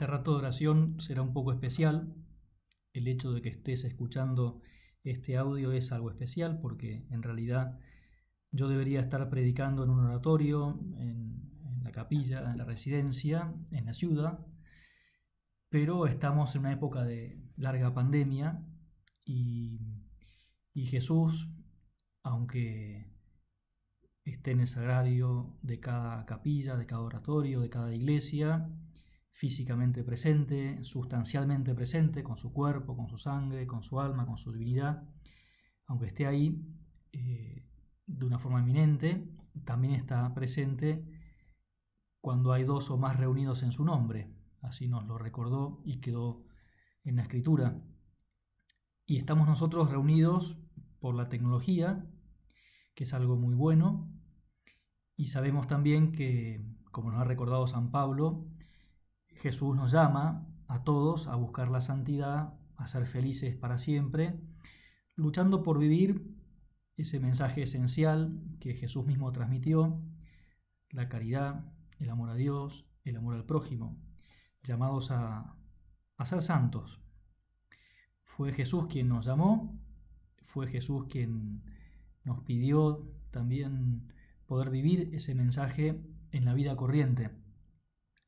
Este rato de oración será un poco especial. El hecho de que estés escuchando este audio es algo especial porque en realidad yo debería estar predicando en un oratorio, en, la capilla, en la residencia, en la ciudad, pero estamos en una época de larga pandemia y, y Jesús, aunque esté en el sagrario de cada capilla, de cada oratorio, de cada iglesia, físicamente presente, sustancialmente presente, con su cuerpo, con su sangre, con su alma, con su divinidad, aunque esté ahí eh, de una forma eminente, también está presente cuando hay dos o más reunidos en su nombre. Así nos lo recordó y quedó en la escritura. Y estamos nosotros reunidos por la tecnología, que es algo muy bueno, y sabemos también que, como nos ha recordado San Pablo, Jesús nos llama a todos a buscar la santidad, a ser felices para siempre, luchando por vivir ese mensaje esencial que Jesús mismo transmitió, la caridad, el amor a Dios, el amor al prójimo, llamados a, a ser santos. Fue Jesús quien nos llamó, fue Jesús quien nos pidió también poder vivir ese mensaje en la vida corriente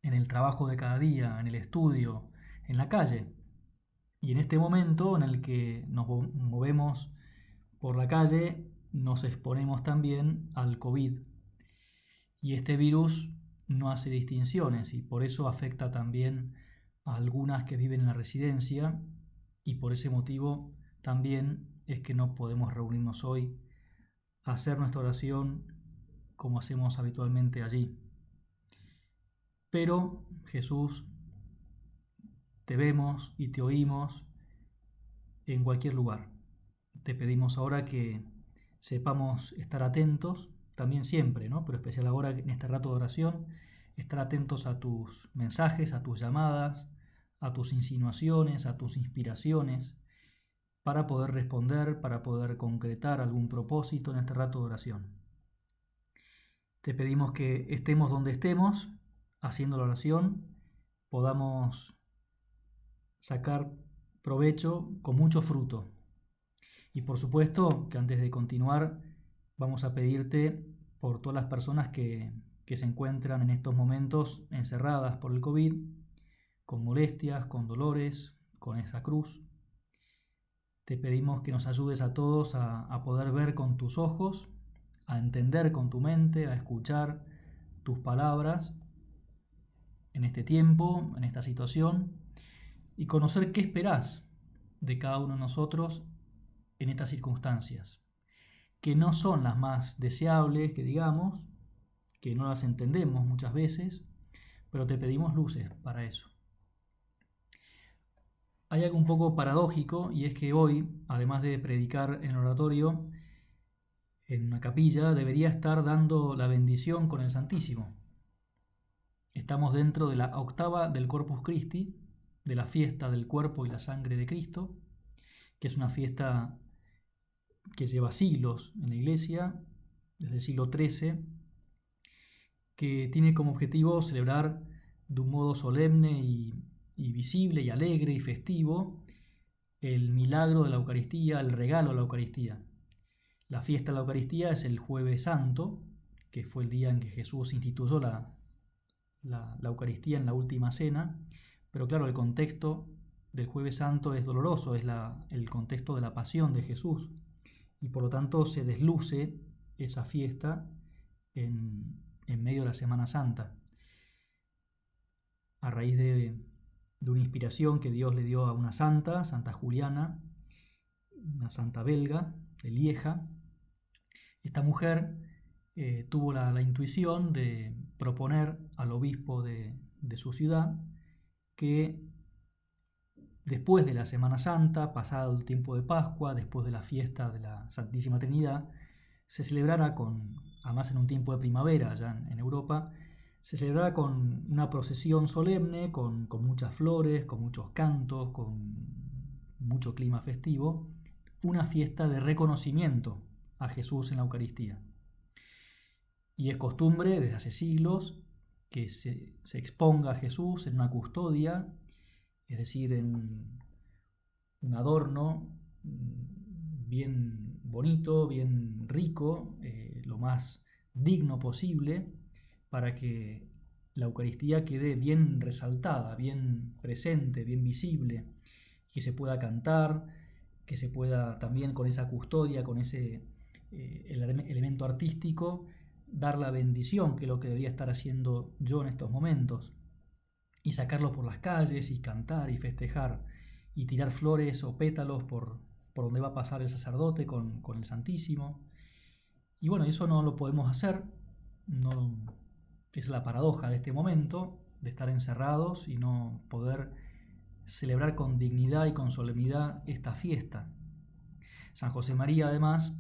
en el trabajo de cada día, en el estudio, en la calle. Y en este momento en el que nos movemos por la calle, nos exponemos también al COVID. Y este virus no hace distinciones y por eso afecta también a algunas que viven en la residencia y por ese motivo también es que no podemos reunirnos hoy a hacer nuestra oración como hacemos habitualmente allí. Pero Jesús, te vemos y te oímos en cualquier lugar. Te pedimos ahora que sepamos estar atentos, también siempre, ¿no? pero especial ahora en este rato de oración, estar atentos a tus mensajes, a tus llamadas, a tus insinuaciones, a tus inspiraciones, para poder responder, para poder concretar algún propósito en este rato de oración. Te pedimos que estemos donde estemos, haciendo la oración podamos sacar provecho con mucho fruto. Y por supuesto que antes de continuar vamos a pedirte por todas las personas que, que se encuentran en estos momentos encerradas por el COVID, con molestias, con dolores, con esa cruz. Te pedimos que nos ayudes a todos a, a poder ver con tus ojos, a entender con tu mente, a escuchar tus palabras en este tiempo, en esta situación, y conocer qué esperás de cada uno de nosotros en estas circunstancias, que no son las más deseables, que digamos, que no las entendemos muchas veces, pero te pedimos luces para eso. Hay algo un poco paradójico y es que hoy, además de predicar en el oratorio, en una capilla, debería estar dando la bendición con el Santísimo. Estamos dentro de la octava del Corpus Christi, de la fiesta del cuerpo y la sangre de Cristo, que es una fiesta que lleva siglos en la Iglesia, desde el siglo XIII, que tiene como objetivo celebrar de un modo solemne y, visible y alegre y festivo el milagro de la Eucaristía, el regalo de la Eucaristía. La fiesta de la Eucaristía es el jueves santo, que fue el día en que Jesús instituyó la, la, Eucaristía en la última cena, pero claro, el contexto del jueves santo es doloroso, es el contexto de la pasión de Jesús, y por lo tanto se desluce esa fiesta en, medio de la Semana Santa, a raíz de, de una inspiración que Dios le dio a una santa, Santa Juliana, una santa belga, de Lieja. Esta mujer eh, tuvo la, intuición de proponer al obispo de, su ciudad que después de la Semana Santa, pasado el tiempo de Pascua, después de la fiesta de la Santísima Trinidad, se celebrara con, además en un tiempo de primavera allá en, Europa, se celebrara con una procesión solemne, con, con, muchas flores, con muchos cantos, con mucho clima festivo, una fiesta de reconocimiento a Jesús en la Eucaristía. Y es costumbre desde hace siglos que se, se exponga a Jesús en una custodia, es decir, en un adorno mm, bien bonito, bien rico, eh, lo más digno posible, para que la Eucaristía quede bien resaltada, bien presente, bien visible, que se pueda cantar, que se pueda también con esa custodia, con ese eh, elemento artístico, dar la bendición, que es lo que debería estar haciendo yo en estos momentos, y sacarlo por las calles y cantar y festejar y tirar flores o pétalos por, por donde va a pasar el sacerdote con, con, el Santísimo. Y bueno, eso no lo podemos hacer, no, es la paradoja de este momento, de estar encerrados y no poder celebrar con dignidad y con solemnidad esta fiesta. San José María además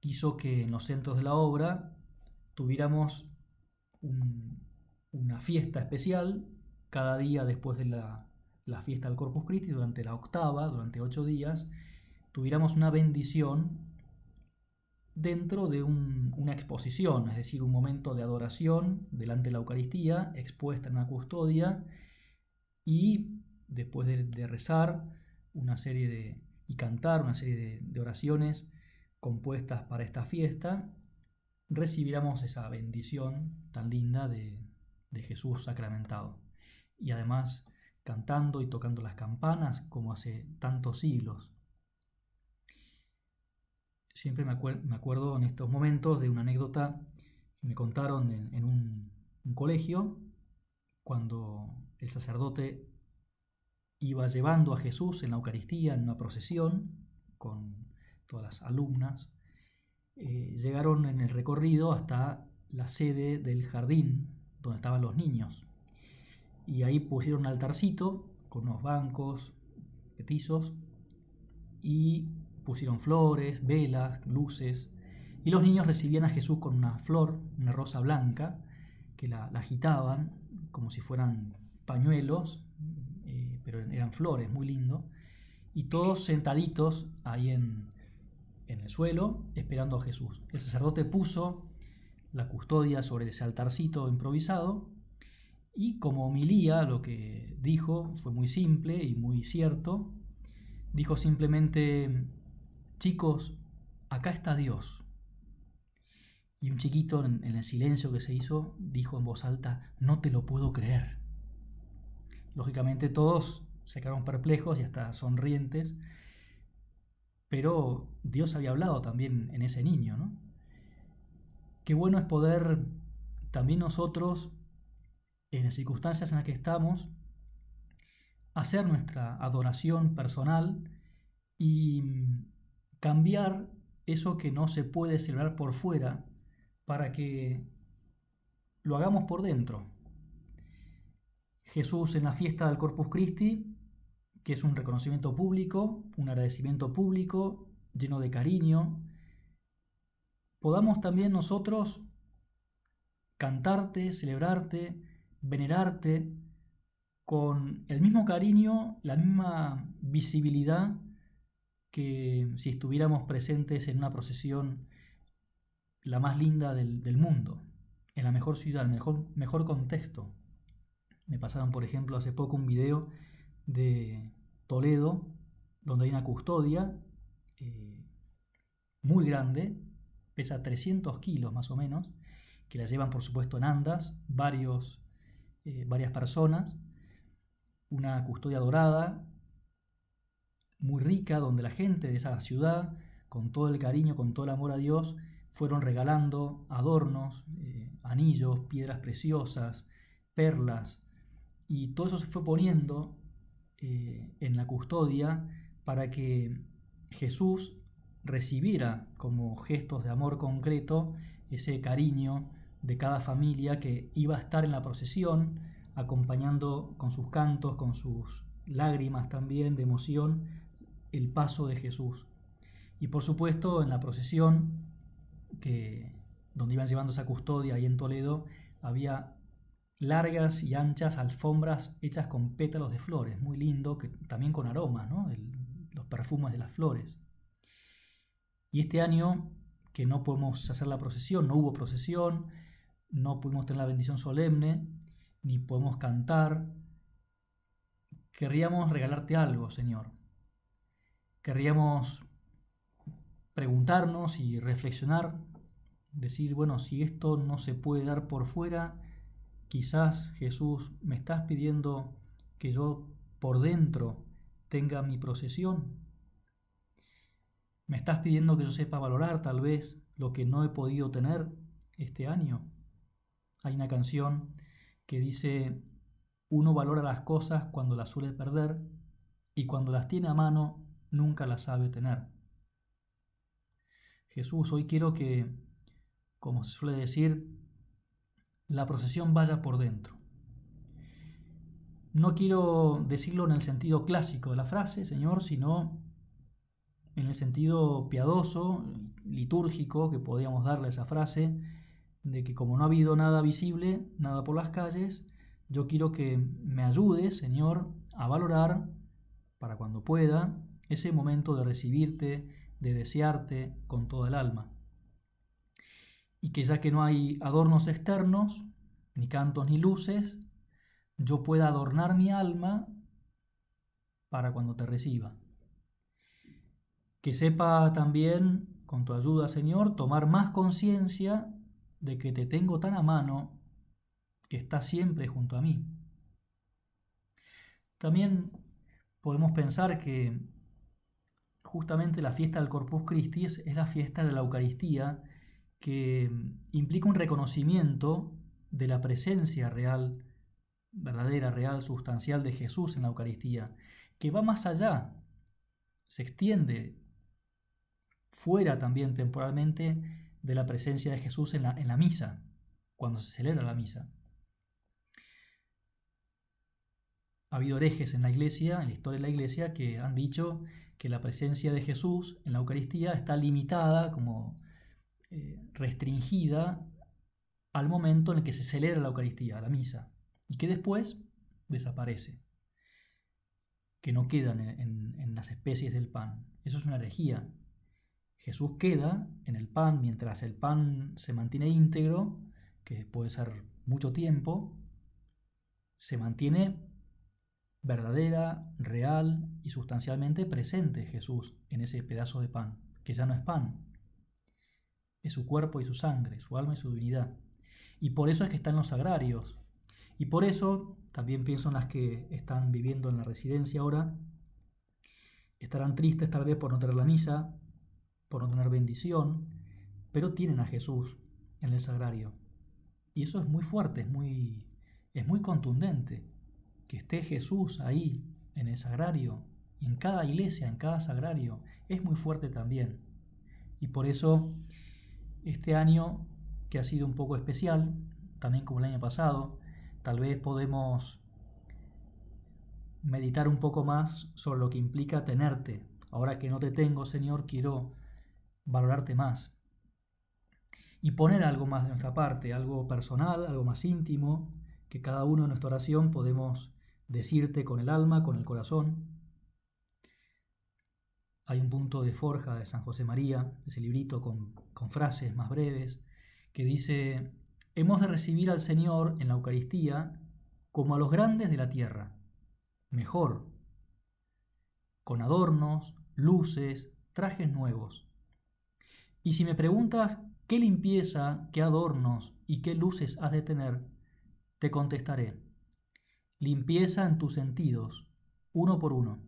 quiso que en los centros de la obra tuviéramos una fiesta especial cada día después de la, fiesta del Corpus Christi, durante la octava, durante ocho días, tuviéramos una bendición dentro de una exposición, es decir, un momento de adoración delante de la Eucaristía, expuesta en una custodia, y después de, rezar una serie de, y cantar una serie de oraciones, compuestas para esta fiesta, recibiremos esa bendición tan linda de, Jesús sacramentado. Y además cantando y tocando las campanas como hace tantos siglos. Siempre me, acuerdo en estos momentos de una anécdota que me contaron en, un colegio cuando el sacerdote iba llevando a Jesús en la Eucaristía en una procesión con todas las alumnas, eh, llegaron en el recorrido hasta la sede del jardín donde estaban los niños. Y ahí pusieron un altarcito con unos bancos petizos y pusieron flores, velas, luces. Y los niños recibían a Jesús con una flor, una rosa blanca, que la, agitaban como si fueran pañuelos, eh, pero eran flores, muy lindo. Y todos sentaditos ahí en, en el suelo esperando a Jesús. El sacerdote puso la custodia sobre ese altarcito improvisado y como homilía lo que dijo fue muy simple y muy cierto. Dijo simplemente, chicos, acá está Dios. Y un chiquito en, el silencio que se hizo dijo en voz alta, no te lo puedo creer. Lógicamente todos se quedaron perplejos y hasta sonrientes pero Dios había hablado también en ese niño, ¿no? Qué bueno es poder también nosotros, en las circunstancias en las que estamos, hacer nuestra adoración personal y cambiar eso que no se puede celebrar por fuera para que lo hagamos por dentro. Jesús en la fiesta del Corpus Christi que es un reconocimiento público, un agradecimiento público, lleno de cariño, podamos también nosotros cantarte, celebrarte, venerarte con el mismo cariño, la misma visibilidad que si estuviéramos presentes en una procesión la más linda del, mundo, en la mejor ciudad, en el mejor, contexto. Me pasaron, por ejemplo, hace poco un video de Toledo, donde hay una custodia eh, muy grande, pesa 300 kilos más o menos, que la llevan por supuesto en andas, varios, eh, varias personas, una custodia dorada, muy rica, donde la gente de esa ciudad, con todo el cariño, con todo el amor a Dios, fueron regalando adornos, eh, anillos, piedras preciosas, perlas, y todo eso se fue poniendo eh, en la custodia para que Jesús recibiera como gestos de amor concreto ese cariño de cada familia que iba a estar en la procesión, acompañando con sus cantos, con sus lágrimas también de emoción, el paso de Jesús. Y por supuesto en la procesión, que, donde iban llevando esa custodia ahí en Toledo, había largas y anchas alfombras hechas con pétalos de flores, muy lindo, que, también con aromas, los perfumes de las flores. Y este año, que no podemos hacer la procesión, no hubo procesión, no pudimos tener la bendición solemne, ni podemos cantar, querríamos regalarte algo, Señor. Querríamos preguntarnos y reflexionar, decir, bueno, si esto no se puede dar por fuera, quizás Jesús me estás pidiendo que yo por dentro tenga mi procesión. Me estás pidiendo que yo sepa valorar tal vez lo que no he podido tener este año. Hay una canción que dice, uno valora las cosas cuando las suele perder y cuando las tiene a mano nunca las sabe tener. Jesús, hoy quiero que, como se suele decir, la procesión vaya por dentro. No quiero decirlo en el sentido clásico de la frase, Señor, sino en el sentido piadoso, litúrgico, que podíamos darle a esa frase, de que como no ha habido nada visible, nada por las calles, yo quiero que me ayudes, Señor, a valorar, para cuando pueda, ese momento de recibirte, de desearte con toda el alma. Y que ya que no hay adornos externos, ni cantos ni luces, yo pueda adornar mi alma para cuando te reciba. Que sepa también, con tu ayuda, Señor, tomar más conciencia de que te tengo tan a mano que estás siempre junto a mí. También podemos pensar que justamente la fiesta del Corpus Christi es, la fiesta de la Eucaristía que implica un reconocimiento de la presencia real, verdadera, real, sustancial de Jesús en la Eucaristía, que va más allá, se extiende fuera también temporalmente de la presencia de Jesús en la, en la misa, cuando se celebra la misa. Ha habido herejes en la iglesia, en la historia de la iglesia, que han dicho que la presencia de Jesús en la Eucaristía está limitada, como eh, restringida al momento en el que se celebra la Eucaristía, la misa, y que después desaparece, que no quedan en, en las especies del pan. Eso es una herejía. Jesús queda en el pan mientras el pan se mantiene íntegro, que puede ser mucho tiempo, se mantiene verdadera, real y sustancialmente presente Jesús en ese pedazo de pan, que ya no es pan, su cuerpo y su sangre, su alma y su divinidad. Y por eso es que están los sagrarios. Y por eso, también pienso en las que están viviendo en la residencia ahora, estarán tristes tal vez por no tener la misa, por no tener bendición, pero tienen a Jesús en el sagrario. Y eso es muy fuerte, es muy, es muy contundente. Que esté Jesús ahí, en el sagrario, en cada iglesia, en cada sagrario, es muy fuerte también. Y por eso, este año, que ha sido un poco especial, también como el año pasado, tal vez podemos meditar un poco más sobre lo que implica tenerte. Ahora que no te tengo, Señor, quiero valorarte más y poner algo más de nuestra parte, algo personal, algo más íntimo, que cada uno en nuestra oración podemos decirte con el alma, con el corazón. Hay un punto de forja de San José María, ese librito con, con frases más breves, que dice, hemos de recibir al Señor en la Eucaristía como a los grandes de la tierra, mejor, con adornos, luces, trajes nuevos y si me preguntas qué limpieza, qué adornos y qué luces has de tener, te contestaré. Limpieza en tus sentidos, uno por uno.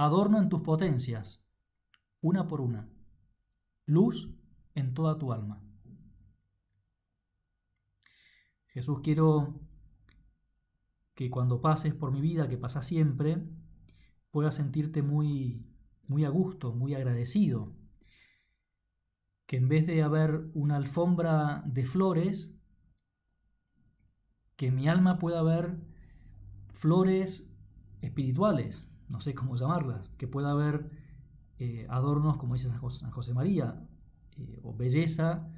Adorno en tus potencias, una por una. Luz en toda tu alma. Jesús, quiero que cuando pases por mi vida, que pasa siempre, puedas sentirte muy, muy a gusto, muy agradecido que en vez de haber una alfombra de flores, que mi alma pueda haber flores espirituales, no sé cómo llamarlas, que pueda haber eh, adornos, como dice San José, María, eh, o belleza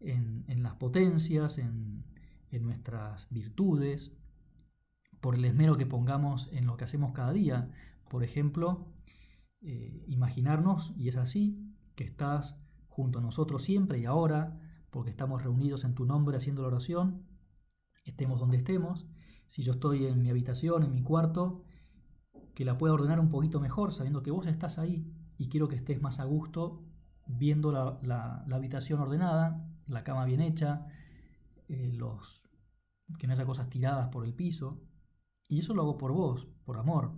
en, las potencias, en, nuestras virtudes, por el esmero que pongamos en lo que hacemos cada día. Por ejemplo, eh, imaginarnos, y es así, que estás junto a nosotros siempre y ahora, porque estamos reunidos en tu nombre haciendo la oración, estemos donde estemos. Si yo estoy en mi habitación, en mi cuarto, que la pueda ordenar un poquito mejor, sabiendo que vos estás ahí y quiero que estés más a gusto viendo la, habitación ordenada, la cama bien hecha, eh, los, que no haya cosas tiradas por el piso. Y eso lo hago por vos, por amor.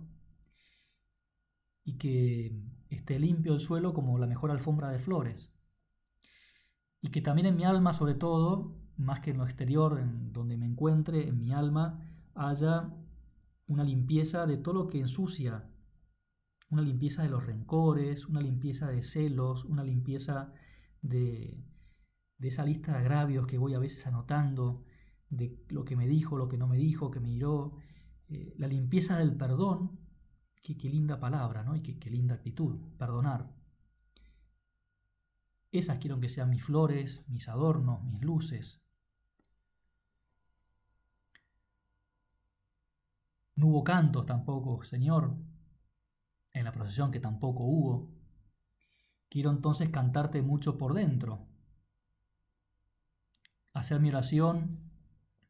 Y que esté limpio el suelo como la mejor alfombra de flores. Y que también en mi alma, sobre todo, más que en lo exterior, en donde me encuentre, en mi alma, haya una limpieza de todo lo que ensucia, una limpieza de los rencores, una limpieza de celos, una limpieza de, de esa lista de agravios que voy a veces anotando, de lo que me dijo, lo que no me dijo, que me hiró, eh, la limpieza del perdón, qué, linda palabra, ¿no? Y qué linda actitud, perdonar. Esas quiero que sean mis flores, mis adornos, mis luces. No hubo cantos tampoco, Señor, en la procesión que tampoco hubo. Quiero entonces cantarte mucho por dentro, hacer mi oración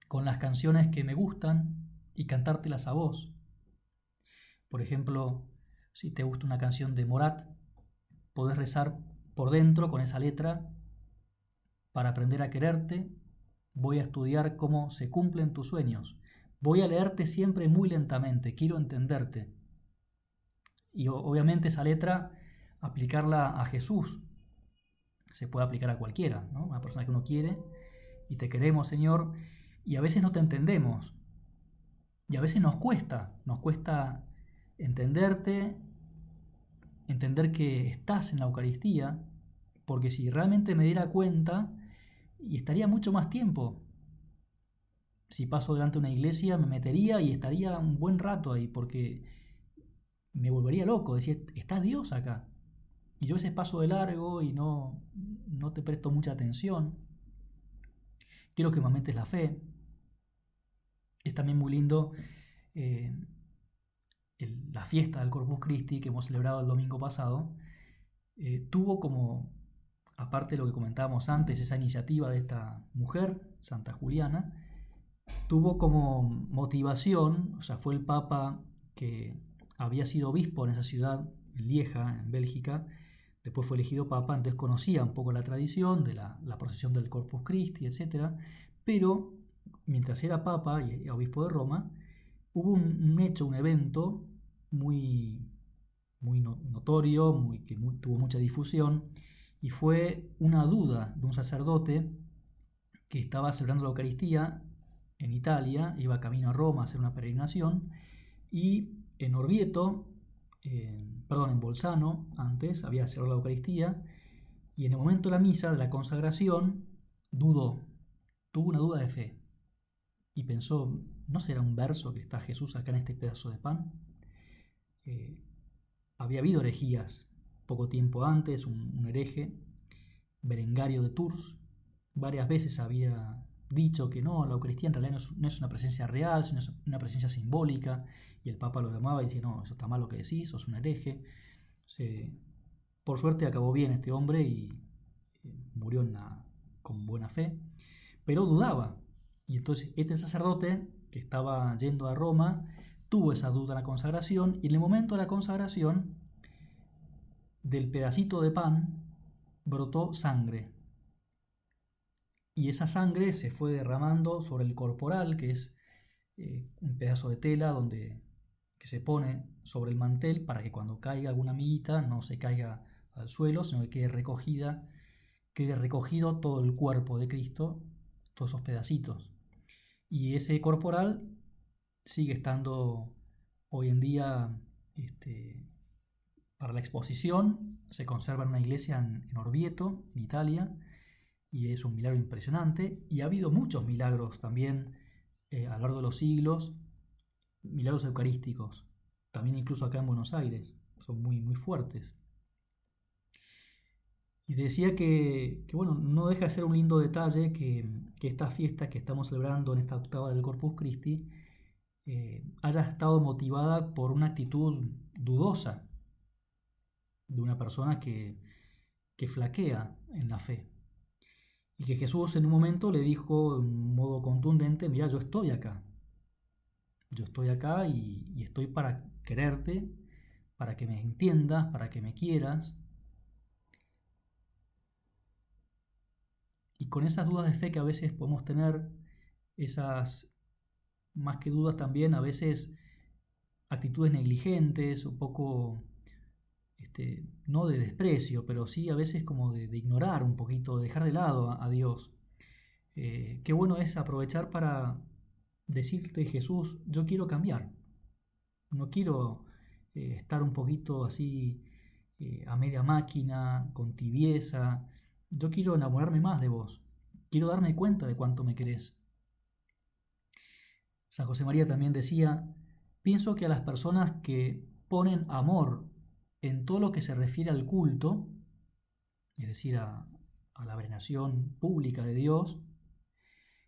con las canciones que me gustan y cantártelas a vos. Por ejemplo, si te gusta una canción de Morat, podés rezar por dentro con esa letra para aprender a quererte. Voy a estudiar cómo se cumplen tus sueños. Voy a leerte siempre muy lentamente, quiero entenderte. Y obviamente esa letra, aplicarla a Jesús. Se puede aplicar a cualquiera, ¿no? Una persona que uno quiere y te queremos, Señor, y a veces no te entendemos. Y a veces nos cuesta, nos cuesta entenderte, entender que estás en la Eucaristía, porque si realmente me diera cuenta, y estaría mucho más tiempo. Si paso delante de una iglesia, me metería y estaría un buen rato ahí, porque me volvería loco, decir, está Dios acá. Y yo a veces paso de largo y no, no te presto mucha atención. Quiero que me aumentes la fe, es también muy lindo eh, la fiesta del Corpus Christi que hemos celebrado el domingo pasado. Eh, tuvo como, aparte de lo que comentábamos antes, esa iniciativa de esta mujer, Santa Juliana, tuvo como motivación, o sea, fue el Papa que había sido obispo en esa ciudad, en Lieja, en Bélgica, después fue elegido Papa, entonces conocía un poco la tradición de la, procesión del Corpus Christi, etc. Pero mientras era papa y obispo de Roma, hubo un, hecho, un evento muy, muy notorio, muy, que tuvo mucha difusión, y fue una duda de un sacerdote que estaba celebrando la Eucaristía en Italia, iba camino a Roma a hacer una peregrinación, y en Orvieto, perdón, en Bolzano, antes había celebrado la Eucaristía, y en el momento de la misa, de la consagración, dudó, tuvo una duda de fe y pensó, ¿no será un verso que está Jesús acá en este pedazo de pan? Eh, había habido herejías poco tiempo antes, un, hereje, Berengario de Tours, varias veces había dicho que no, la Eucaristía en realidad no es, una presencia real, sino es una presencia simbólica, y el Papa lo llamaba y decía, no, eso está mal lo que decís, sos un hereje. por suerte acabó bien este hombre y eh, murió con buena fe, pero dudaba, y entonces este sacerdote que estaba yendo a Roma tuvo esa duda en la consagración y en el momento de la consagración del pedacito de pan brotó sangre. Y esa sangre se fue derramando sobre el corporal, que es eh, un pedazo de tela donde, que se pone sobre el mantel para que cuando caiga alguna amiguita no se caiga al suelo, sino que quede recogida, quede recogido todo el cuerpo de Cristo, todos esos pedacitos. Y ese corporal sigue estando hoy en día este, para la exposición. Se conserva en una iglesia en, Orvieto, en Italia, y es un milagro impresionante. Y ha habido muchos milagros también eh, a lo largo de los siglos, milagros eucarísticos, también incluso acá en Buenos Aires, son muy, muy fuertes. Y decía que, bueno, no deja de ser un lindo detalle que, esta fiesta que estamos celebrando en esta octava del Corpus Christi eh, haya estado motivada por una actitud dudosa de una persona que, que flaquea en la fe. Y que Jesús en un momento le dijo de un modo contundente, mira, yo estoy acá. Yo estoy acá y, y estoy para quererte, para que me entiendas, para que me quieras. Y con esas dudas de fe que a veces podemos tener, esas, más que dudas también, a veces actitudes negligentes, un poco, este, no de desprecio, pero sí a veces como de, ignorar un poquito, de dejar de lado a, Dios. Eh, qué bueno es aprovechar para decirte, Jesús, yo quiero cambiar. No quiero eh, estar un poquito así eh, a media máquina, con tibieza. Yo quiero enamorarme más de vos. Quiero darme cuenta de cuánto me querés. San José María también decía, pienso que a las personas que ponen amor en todo lo que se refiere al culto, es decir, a, la veneración pública de Dios,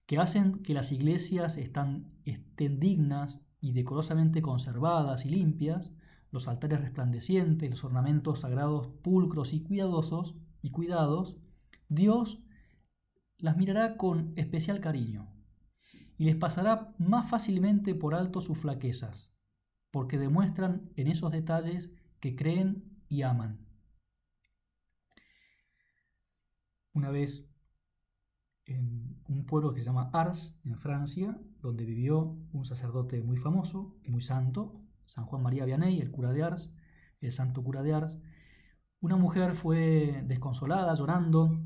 que hacen que las iglesias estén dignas y decorosamente conservadas y limpias, los altares resplandecientes, los ornamentos sagrados pulcros y cuidadosos y cuidados, Dios las mirará con especial cariño y les pasará más fácilmente por alto sus flaquezas, porque demuestran en esos detalles que creen y aman. Una vez en un pueblo que se llama Ars, en Francia, donde vivió un sacerdote muy famoso, muy santo, San Juan María Vianney, el cura de Ars, el santo cura de Ars, una mujer fue desconsolada, llorando,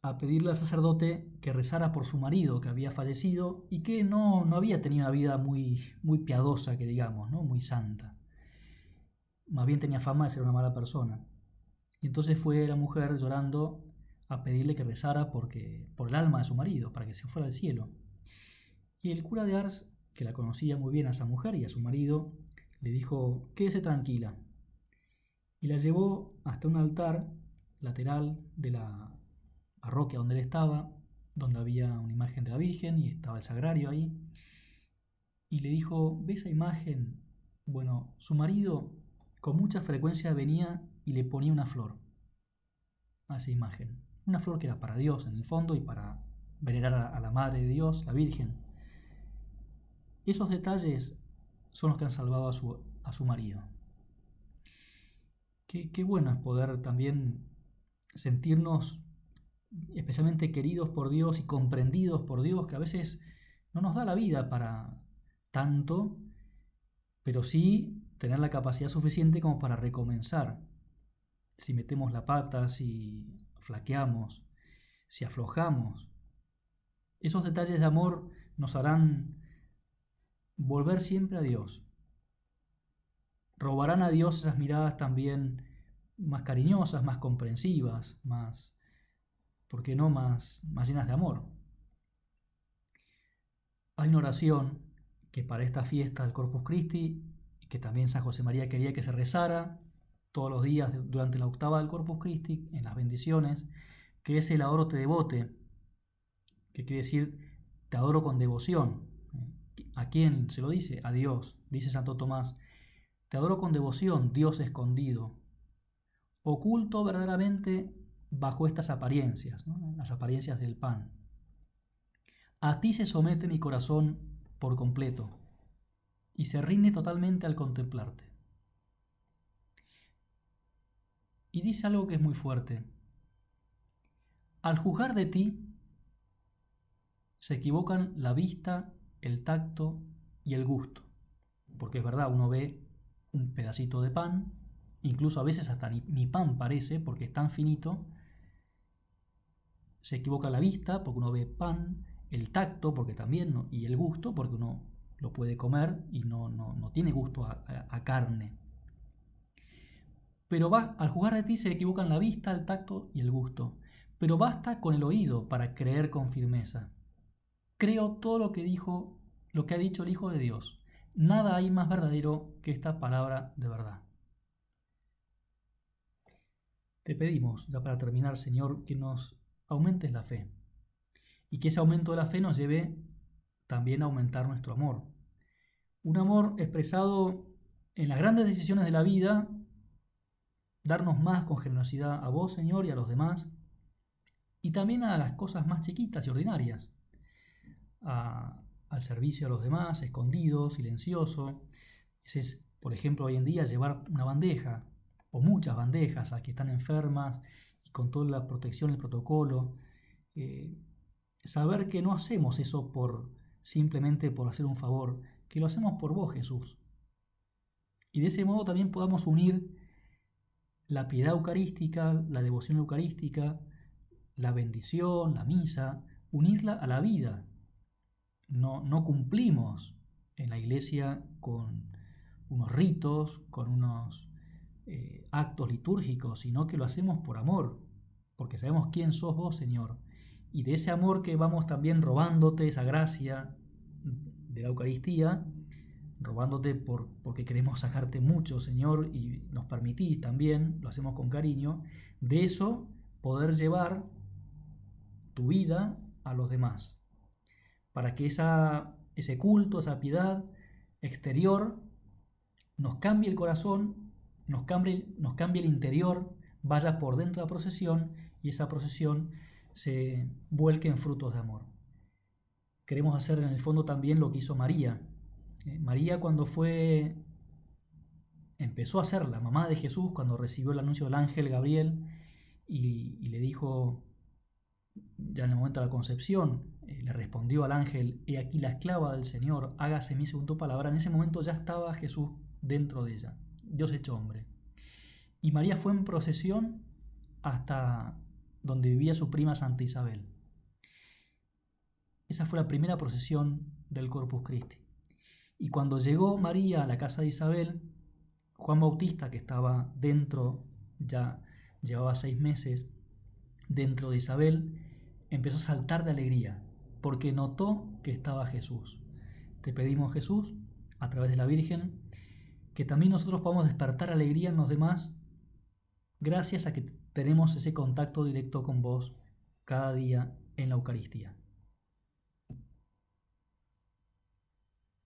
a pedirle al sacerdote que rezara por su marido que había fallecido y que no, no había tenido una vida muy, muy piadosa, que digamos, ¿no? muy santa. Más bien tenía fama de ser una mala persona. Y entonces fue la mujer llorando a pedirle que rezara porque, por el alma de su marido, para que se fuera al cielo. Y el cura de Ars, que la conocía muy bien a esa mujer y a su marido, le dijo, quédese tranquila. Y la llevó hasta un altar lateral de la parroquia donde él estaba, donde había una imagen de la Virgen y estaba el sagrario ahí. Y le dijo, ¿ve esa imagen? Bueno, su marido con mucha frecuencia venía y le ponía una flor a esa imagen. Una flor que era para Dios en el fondo y para venerar a la Madre de Dios, la Virgen. Esos detalles son los que han salvado a su, a su marido. Qué, qué bueno es poder también sentirnos especialmente queridos por Dios y comprendidos por Dios, que a veces no nos da la vida para tanto, pero sí tener la capacidad suficiente como para recomenzar. Si metemos la pata, si flaqueamos, si aflojamos. Esos detalles de amor nos harán volver siempre a Dios. Robarán a Dios esas miradas también más cariñosas, más comprensivas, más ¿por qué no más, más llenas de amor? Hay una oración que para esta fiesta del Corpus Christi, que también San José María quería que se rezara todos los días durante la octava del Corpus Christi, en las bendiciones, que es el adoro te devote, que quiere decir te adoro con devoción. ¿A quién se lo dice? A Dios. Dice Santo Tomás, te adoro con devoción, Dios escondido, oculto verdaderamente bajo estas apariencias, las apariencias del pan. A ti se somete mi corazón por completo y se rinde totalmente al contemplarte. Y dice algo que es muy fuerte. Al juzgar de ti, se equivocan la vista, el tacto y el gusto. Porque es verdad, uno ve un pedacito de pan, incluso a veces hasta ni, pan parece, porque es tan finito, se equivoca la vista porque uno ve pan, el tacto porque también, y el gusto porque uno lo puede comer y no, no, tiene gusto a, carne. Pero va, al jugar de ti se equivocan la vista, el tacto y el gusto. Pero basta con el oído para creer con firmeza. Creo todo lo que dijo, lo que ha dicho el Hijo de Dios. Nada hay más verdadero que esta palabra de verdad. Te pedimos, ya para terminar, Señor, que nos aumentes la fe. Y que ese aumento de la fe nos lleve también aumentar nuestro amor. Un amor expresado en las grandes decisiones de la vida, darnos más con generosidad a vos, Señor, y a los demás, y también a las cosas más chiquitas y ordinarias, al servicio a los demás, escondido, silencioso. Ese es, por ejemplo, hoy en día llevar una bandeja o muchas bandejas a que están enfermas y con toda la protección, el protocolo. Eh, saber que no hacemos eso por simplemente por hacer un favor, que lo hacemos por vos, Jesús. Y de ese modo también podamos unir la piedad eucarística, la devoción eucarística, la bendición, la misa, unirla a la vida. No, no cumplimos en la iglesia con unos ritos, con unos eh, actos litúrgicos, sino que lo hacemos por amor, porque sabemos quién sos vos, Señor. Y de ese amor que vamos también robándote esa gracia de la Eucaristía, robándote por, porque queremos sacarte mucho, Señor, y nos permitís también, lo hacemos con cariño, de eso poder llevar tu vida a los demás, para que esa, ese culto, esa piedad exterior nos cambie el corazón, nos cambie, nos cambie el interior, vaya por dentro de la procesión y esa procesión se vuelque en frutos de amor. Queremos hacer en el fondo también lo que hizo María, eh, María cuando fue, empezó a ser la mamá de Jesús, cuando recibió el anuncio del ángel Gabriel y, le dijo, ya en el momento de la concepción, eh, le respondió al ángel, he aquí la esclava del Señor, hágase mi según tu palabra, en ese momento ya estaba Jesús dentro de ella, Dios hecho hombre. Y María fue en procesión hasta donde vivía su prima Santa Isabel. Esa fue la primera procesión del Corpus Christi. Y cuando llegó María a la casa de Isabel, Juan Bautista, que estaba dentro, ya llevaba seis meses dentro de Isabel, empezó a saltar de alegría, porque notó que estaba Jesús. Te pedimos, Jesús, a través de la Virgen, que también nosotros podamos despertar alegría en los demás, gracias a que tenemos ese contacto directo con vos cada día en la Eucaristía.